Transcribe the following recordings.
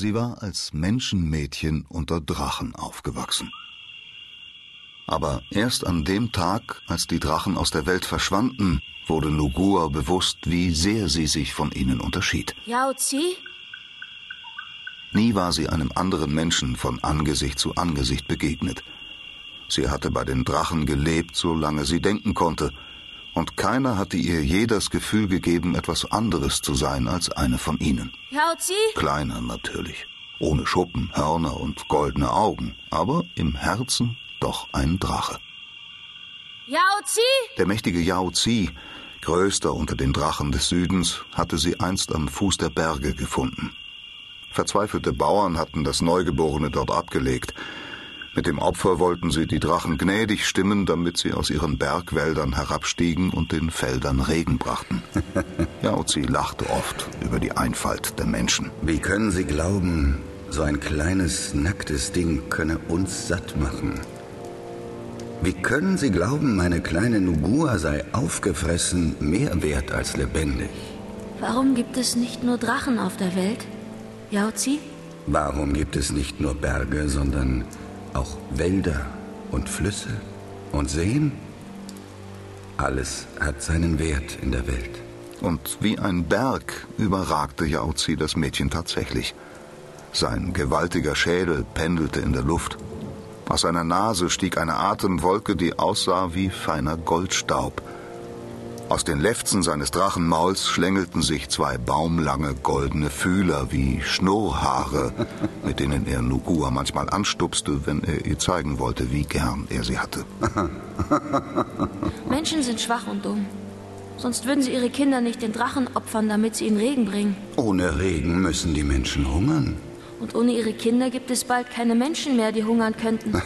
Sie war als Menschenmädchen unter Drachen aufgewachsen. Aber erst an dem Tag, als die Drachen aus der Welt verschwanden, wurde Nugua bewusst, wie sehr sie sich von ihnen unterschied. Yao Zi? Nie war sie einem anderen Menschen von Angesicht zu Angesicht begegnet. Sie hatte bei den Drachen gelebt, solange sie denken konnte, und keiner hatte ihr je das Gefühl gegeben, etwas anderes zu sein als eine von ihnen. Yao Zi? Kleiner natürlich, ohne Schuppen, Hörner und goldene Augen, aber im Herzen doch ein Drache. Yao Zi? Der mächtige Yao Zi, größter unter den Drachen des Südens, hatte sie einst am Fuß der Berge gefunden. Verzweifelte Bauern hatten das Neugeborene dort abgelegt. Mit dem Opfer wollten sie die Drachen gnädig stimmen, damit sie aus ihren Bergwäldern herabstiegen und den Feldern Regen brachten. Yao Zi lachte oft über die Einfalt der Menschen. Wie können Sie glauben, so ein kleines, nacktes Ding könne uns satt machen? Wie können Sie glauben, meine kleine Nugua sei aufgefressen mehr wert als lebendig? Warum gibt es nicht nur Drachen auf der Welt? Yao Zi? Warum gibt es nicht nur Berge, sondern auch Wälder und Flüsse und Seen? Alles hat seinen Wert in der Welt. Und wie ein Berg überragte Yao Zi das Mädchen tatsächlich. Sein gewaltiger Schädel pendelte in der Luft. Aus seiner Nase stieg eine Atemwolke, die aussah wie feiner Goldstaub. Aus den Lefzen seines Drachenmauls schlängelten sich zwei baumlange goldene Fühler wie Schnurrhaare, mit denen er Nugua manchmal anstupste, wenn er ihr zeigen wollte, wie gern er sie hatte. Menschen sind schwach und dumm. Sonst würden sie ihre Kinder nicht den Drachen opfern, damit sie ihnen Regen bringen. Ohne Regen müssen die Menschen hungern. Und ohne ihre Kinder gibt es bald keine Menschen mehr, die hungern könnten.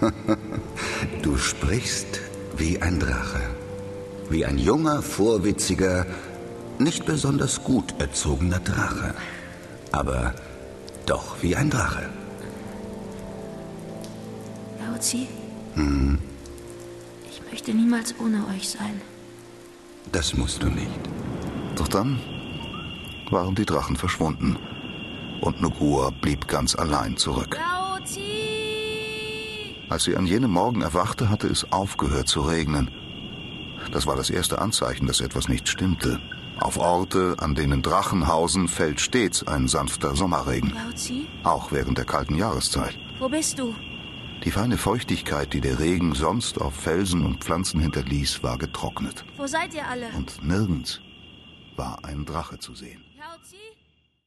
Du sprichst wie ein Drache. Wie ein junger, vorwitziger, nicht besonders gut erzogener Drache. Aber doch wie ein Drache. Yao Zi, Hm, ich möchte niemals ohne euch sein. das musst du nicht. Doch dann waren die Drachen verschwunden und Nugua blieb ganz allein zurück. Yao Zi! Als sie an jenem Morgen erwachte, hatte es aufgehört zu regnen. Das war das erste Anzeichen, dass etwas nicht stimmte. Auf Orte, an denen Drachen hausen, fällt stets ein sanfter Sommerregen, Yao Zi, auch während der kalten Jahreszeit. wo bist du? Die feine Feuchtigkeit, die der Regen sonst auf Felsen und Pflanzen hinterließ, war getrocknet. Wo seid ihr alle? Und nirgends war ein Drache zu sehen.